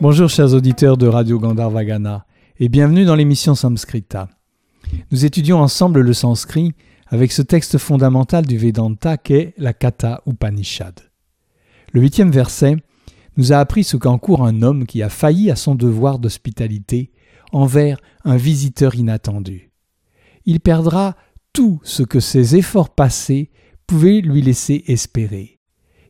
Bonjour chers auditeurs de Radio Gandharvagana et bienvenue dans l'émission Samskrita. Nous étudions ensemble le sanskrit avec ce texte fondamental du Vedanta qu'est la Katha Upanishad. Le huitième verset nous a appris ce qu'encourt un homme qui a failli à son devoir d'hospitalité envers un visiteur inattendu. Il perdra tout ce que ses efforts passés pouvaient lui laisser espérer.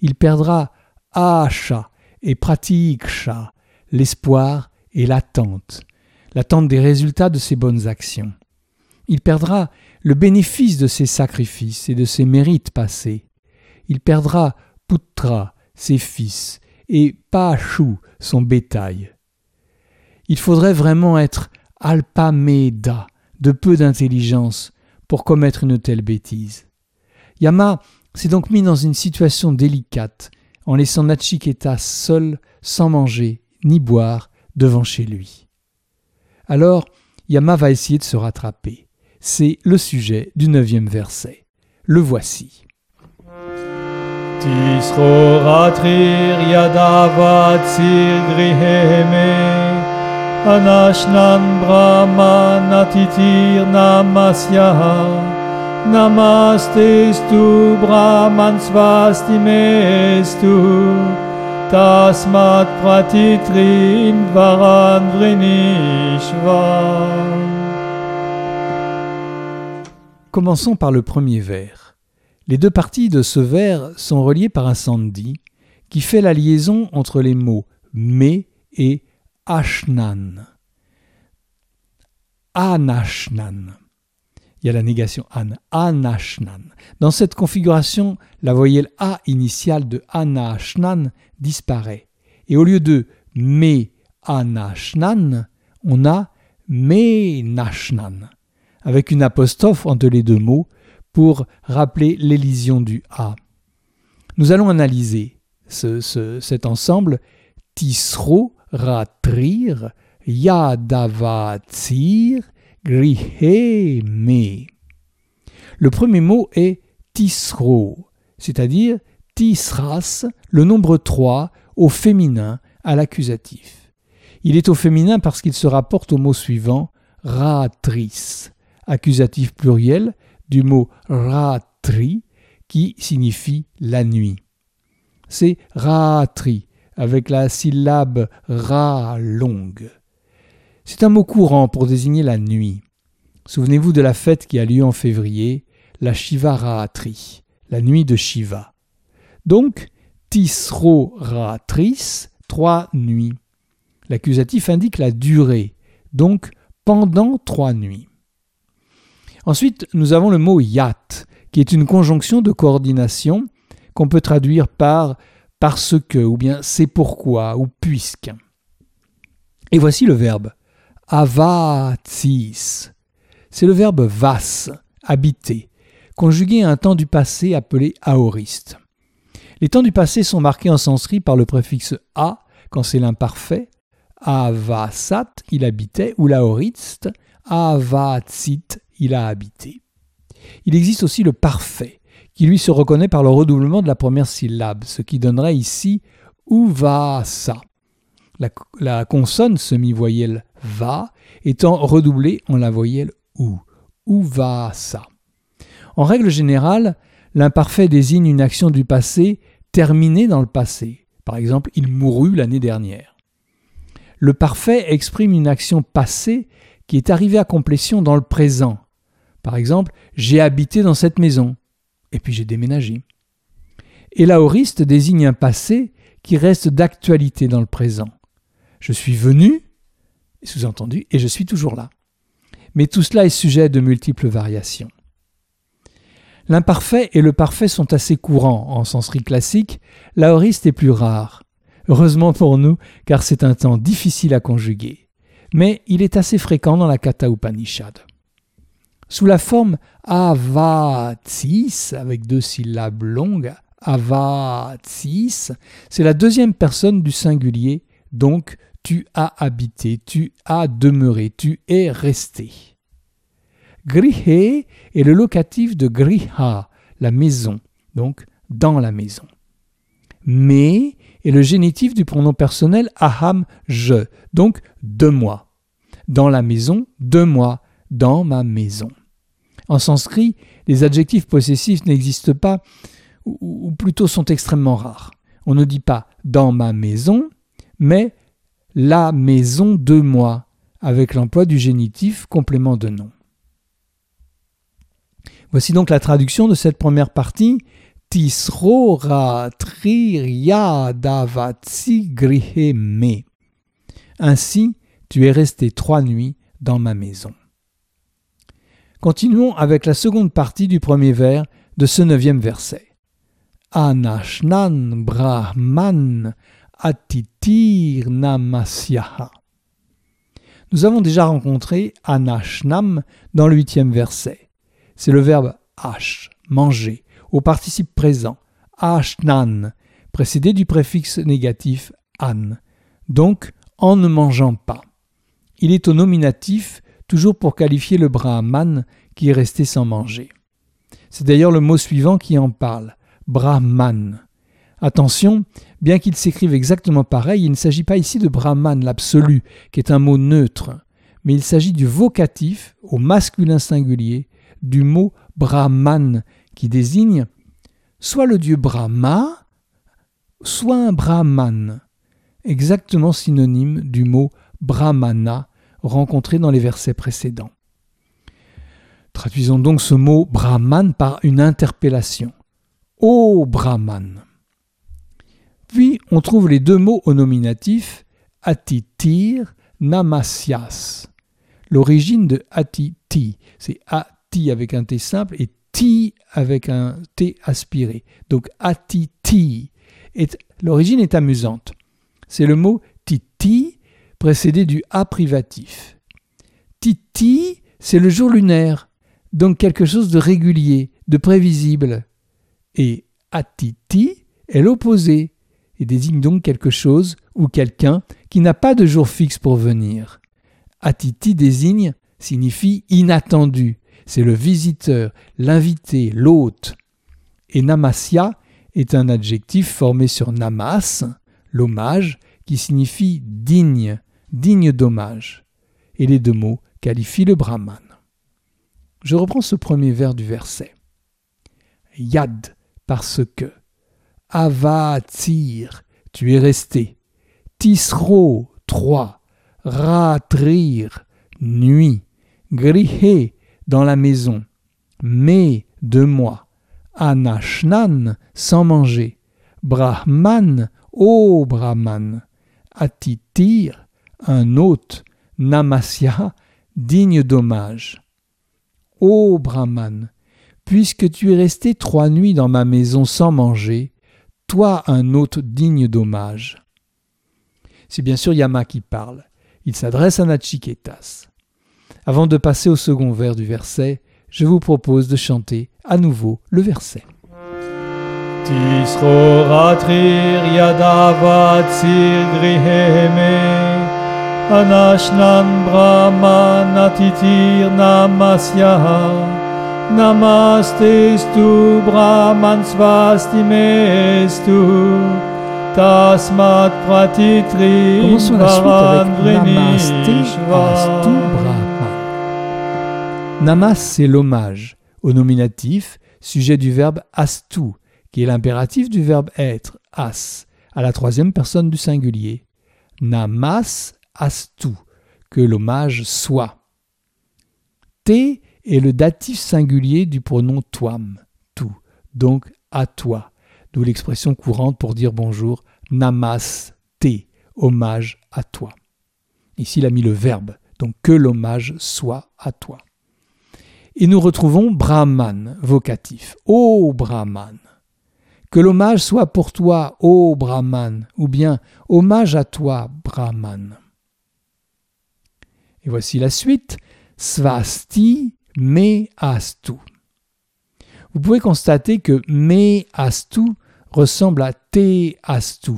Il perdra Asha et Pratiksha, l'espoir et l'attente, l'attente des résultats de ses bonnes actions. Il perdra le bénéfice de ses sacrifices et de ses mérites passés. Il perdra Putra, ses fils, et Pashu, son bétail. Il faudrait vraiment être alpameda, de peu d'intelligence, pour commettre une telle bêtise. Yama s'est donc mis dans une situation délicate en laissant Nachiketa seul, sans manger ni boire, devant chez lui. Alors, Yama va essayer de se rattraper. C'est le sujet du neuvième verset. Le voici. Anashnan Brahman Atitir Namastestu Brahman Svastimestu Commençons par le premier vers. Les deux parties de ce vers sont reliées par un sandhi qui fait la liaison entre les mots me et ashnan. Anashnan. Il y a la négation an, anashnan. Dans cette configuration, la voyelle a initiale de anashnan disparaît. Et au lieu de me anashnan, on a me nashnan, avec une apostrophe entre les deux mots pour rappeler l'élision du a. Nous allons analyser cet ensemble tisro ratrir, yadavatsir, Le premier mot est tisro, c'est-à-dire tisras, le nombre 3 au féminin à l'accusatif. Il est au féminin parce qu'il se rapporte au mot suivant ratris, accusatif pluriel du mot ratri qui signifie la nuit. C'est ratri avec la syllabe ra longue. C'est un mot courant pour désigner la nuit. Souvenez-vous de la fête qui a lieu en février, la Shiva Ratri, la nuit de Shiva. Donc, Tisro Ratris, trois nuits. L'accusatif indique la durée, donc pendant trois nuits. Ensuite, nous avons le mot yat, qui est une conjonction de coordination qu'on peut traduire par parce que, ou bien c'est pourquoi, ou puisque. Et voici le verbe avatis. C'est le verbe vas, habiter, conjugué à un temps du passé appelé aoriste. Les temps du passé sont marqués en sanskrit par le préfixe a quand c'est l'imparfait, avasat, il habitait, ou l'aoriste, avatsit, il a habité. Il existe aussi le parfait, qui lui se reconnaît par le redoublement de la première syllabe, ce qui donnerait ici uvasa. La, la consonne semi-voyelle va étant redoublée en la voyelle ou, uvasa. En règle générale, l'imparfait désigne une action du passé terminée dans le passé. Par exemple, il mourut l'année dernière. Le parfait exprime une action passée qui est arrivée à complétion dans le présent. Par exemple, j'ai habité dans cette maison et puis j'ai déménagé. Et l'aoriste désigne un passé qui reste d'actualité dans le présent. Je suis venu, sous-entendu, et je suis toujours là. Mais tout cela est sujet de multiples variations. L'imparfait et le parfait sont assez courants en sanskrit classique, l'aoriste est plus rare. Heureusement pour nous, car c'est un temps difficile à conjuguer. Mais il est assez fréquent dans la Katha Upanishad. Sous la forme avatis, avec deux syllabes longues, avatis, c'est la deuxième personne du singulier, donc tu as habité, tu as demeuré, tu es resté. Grihe est le locatif de griha, la maison, donc dans la maison. Mais est le génitif du pronom personnel aham, je, donc de moi. Dans la maison, de moi, dans ma maison. En sanskrit, les adjectifs possessifs n'existent pas, ou plutôt sont extrêmement rares. On ne dit pas dans ma maison, mais la maison de moi, avec l'emploi du génitif complément de nom. Voici donc la traduction de cette première partie. Tisrora me. Ainsi, tu es resté trois nuits dans ma maison. Continuons avec la seconde partie du premier vers de ce neuvième verset. Anashnan Brahman Nous avons déjà rencontré Anashnam dans le huitième verset. C'est le verbe ash, manger, au participe présent, ashnan, précédé du préfixe négatif an, donc en ne mangeant pas. Il est au nominatif, toujours pour qualifier le brahman qui est resté sans manger. C'est d'ailleurs le mot suivant qui en parle, brahman. Attention, bien qu'il s'écrive exactement pareil, il ne s'agit pas ici de Brahman, l'absolu, qui est un mot neutre, mais il s'agit du vocatif, au masculin singulier, du mot Brahman, qui désigne soit le dieu Brahma, soit un Brahman, exactement synonyme du mot Brahmana rencontré dans les versets précédents. Traduisons donc ce mot Brahman par une interpellation. Ô Brahman puis on trouve les deux mots au nominatif atitir, namasyas. L'origine de atiti, c'est ati avec un T simple et ti avec un T aspiré. Donc atiti. L'origine est amusante. C'est le mot titi précédé du a privatif. Titi, c'est le jour lunaire, donc quelque chose de régulier, de prévisible. Et atiti est l'opposé, et désigne donc quelque chose ou quelqu'un qui n'a pas de jour fixe pour venir. Atiti désigne signifie inattendu, c'est le visiteur, l'invité, l'hôte. Et namasya est un adjectif formé sur namas, l'hommage, qui signifie digne, digne d'hommage. Et les deux mots qualifient le brahman. Je reprends ce premier vers du verset. Yad, parce que. Avatir, tu es resté. Tisro, trois. Ratrir, nuit. Grihé, dans la maison. Mais, de moi. Anashnan, sans manger. Brahman, ô Brahman. Atitir, un hôte. Namasya, digne d'hommage. Ô Brahman, puisque tu es resté trois nuits dans ma maison sans manger, toi un hôte digne d'hommage. C'est bien sûr Yama qui parle. Il s'adresse à Nachiketas. Avant de passer au second vers du verset, je vous propose de chanter à nouveau le verset. anashnan Namastestu Brahman Svastimestu Tasmat Pratitri Commençons la suite avec Namaste Brahman? Namas, c'est l'hommage, au nominatif, sujet du verbe astu, qui est l'impératif du verbe être, as, à la troisième personne du singulier. Namas astu, que l'hommage soit. T est le datif singulier du pronom toam, tout, donc à toi, d'où l'expression courante pour dire bonjour, namaste, hommage à toi. Ici, il a mis le verbe, donc que l'hommage soit à toi. Et nous retrouvons Brahman, vocatif. Ô Brahman, que l'hommage soit pour toi, ô Brahman, ou bien hommage à toi, Brahman. Et voici la suite. Svasti me astu. Vous pouvez constater que me astu ressemble à te astu,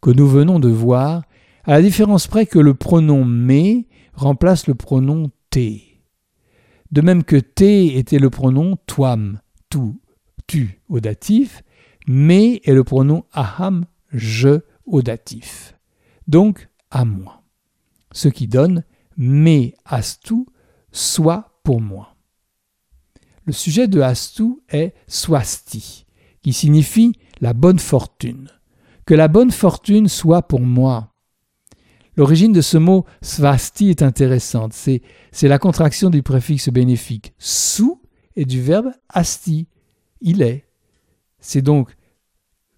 que nous venons de voir, à la différence près que le pronom me remplace le pronom te. De même que te était le pronom toam, tu, tu au datif, me est le pronom aham, je au datif. Donc à moi. Ce qui donne me astu, soit pour moi. Le sujet de astu est swasti, qui signifie la bonne fortune. Que la bonne fortune soit pour moi. L'origine de ce mot swasti est intéressante. C'est, la contraction du préfixe bénéfique sous et du verbe asti. Il est. C'est donc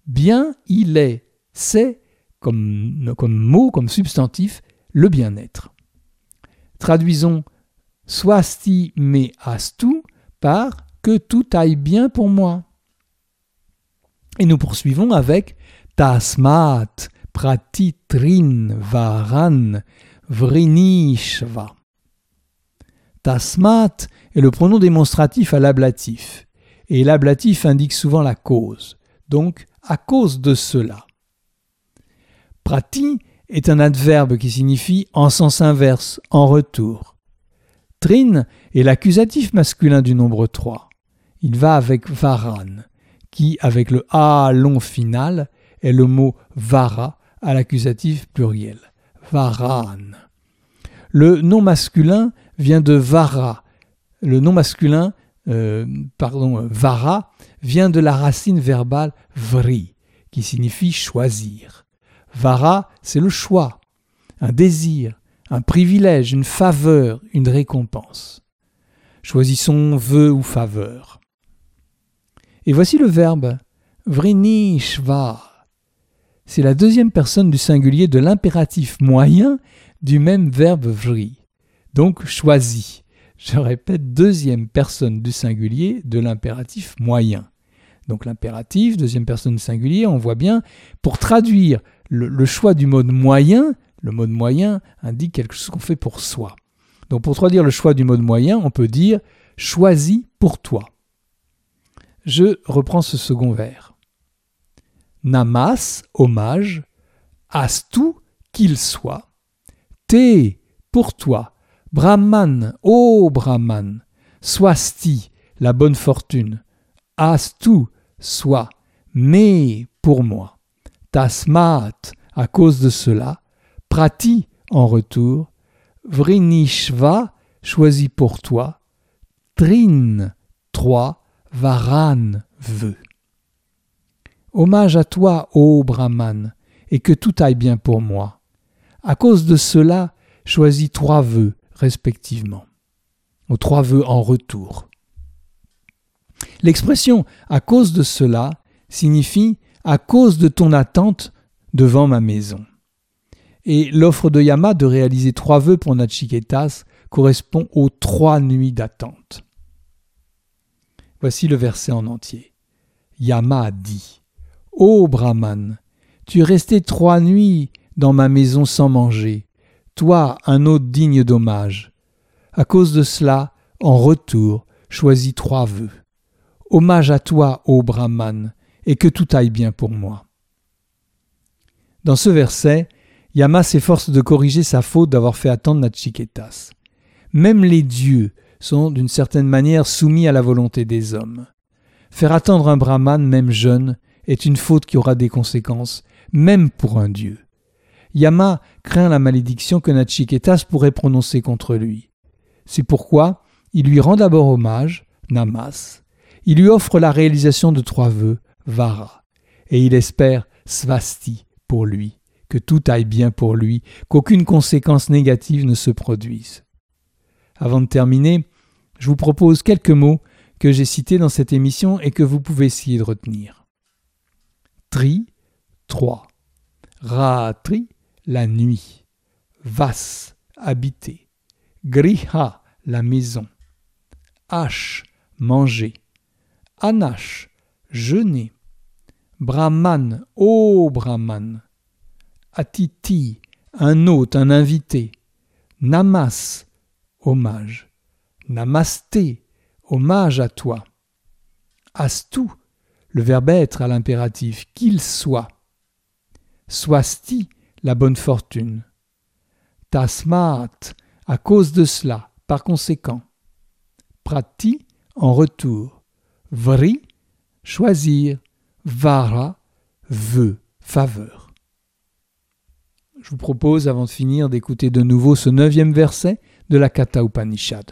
bien, il est. C'est comme, comme mot, comme substantif, le bien-être. Traduisons swasti me astu que tout aille bien pour moi. Et nous poursuivons avec tasmat pratitrin varan vrinishva. Tasmat est le pronom démonstratif à l'ablatif, et l'ablatif indique souvent la cause, donc à cause de cela. Prati est un adverbe qui signifie en sens inverse, en retour. Trin est l'accusatif masculin du nombre 3. Il va avec varan, qui, avec le a long final, est le mot vara à l'accusatif pluriel. Varan. Le nom masculin vient de vara. Le nom masculin, euh, pardon, vara, vient de la racine verbale vri, qui signifie choisir. Vara, c'est le choix, un désir, un privilège, une faveur, une récompense. Choisissons vœu ou faveur. Et voici le verbe vrinishva. C'est la deuxième personne du singulier de l'impératif moyen du même verbe vri. Donc choisi. Je répète, deuxième personne du singulier de l'impératif moyen. Donc l'impératif, deuxième personne du singulier, on voit bien, pour traduire le, choix du mode moyen, le mode moyen indique quelque chose qu'on fait pour soi. Donc pour traduire le choix du mode moyen, on peut dire choisi pour toi. Je reprends ce second vers. Namas, hommage, astu, qu'il soit, te, pour toi, Brahman, ô Brahman, swasti, la bonne fortune, astu, soit, mais pour moi, tasmat, à cause de cela, prati, en retour, vrinishva, choisi pour toi, trin, trois, varan, veut. Hommage à toi, ô Brahman, et que tout aille bien pour moi. À cause de cela, choisis trois vœux, respectivement, aux trois vœux en retour. L'expression à cause de cela signifie à cause de ton attente devant ma maison. Et l'offre de Yama de réaliser trois vœux pour Nachiketas correspond aux trois nuits d'attente. Voici le verset en entier. Yama dit Ô Brahman, tu es resté trois nuits dans ma maison sans manger toi un hôte digne d'hommage. À cause de cela, en retour, choisis trois vœux. Hommage à toi, ô Brahman, et que tout aille bien pour moi. Dans ce verset, Yama s'efforce de corriger sa faute d'avoir fait attendre Nachiketas. Même les dieux sont d'une certaine manière soumis à la volonté des hommes. Faire attendre un brahman, même jeune, est une faute qui aura des conséquences, même pour un dieu. Yama craint la malédiction que Nachiketas pourrait prononcer contre lui. C'est pourquoi il lui rend d'abord hommage, Namas, il lui offre la réalisation de trois vœux, Vara, et il espère Svasti pour lui, que tout aille bien pour lui, qu'aucune conséquence négative ne se produise. Avant de terminer, je vous propose quelques mots que j'ai cités dans cette émission et que vous pouvez essayer de retenir. Tri, 3. Ratri, la nuit. Vas, habiter. Griha, la maison. Ash, manger. Anash, jeûner. Brahman, ô Brahman. Atiti, un hôte, un invité. Namas, hommage. Namasté, hommage à toi. Astu, le verbe être à l'impératif, qu'il soit. Swasti, la bonne fortune. Tasmat, à cause de cela, par conséquent. Prati, en retour. Vri, choisir. Vara, veut, faveur. Je vous propose, avant de finir, d'écouter de nouveau ce neuvième verset de la Katha Upanishad.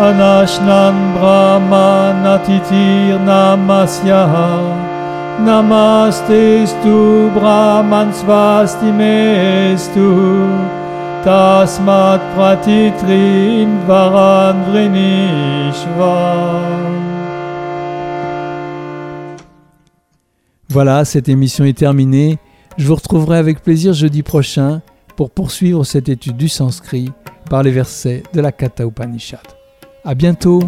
Anashnan brahman atitir namasya Namastestu brahman svastimestu Voilà, cette émission est terminée. Je vous retrouverai avec plaisir jeudi prochain pour poursuivre cette étude du sanskrit par les versets de la Katha Upanishad. À bientôt!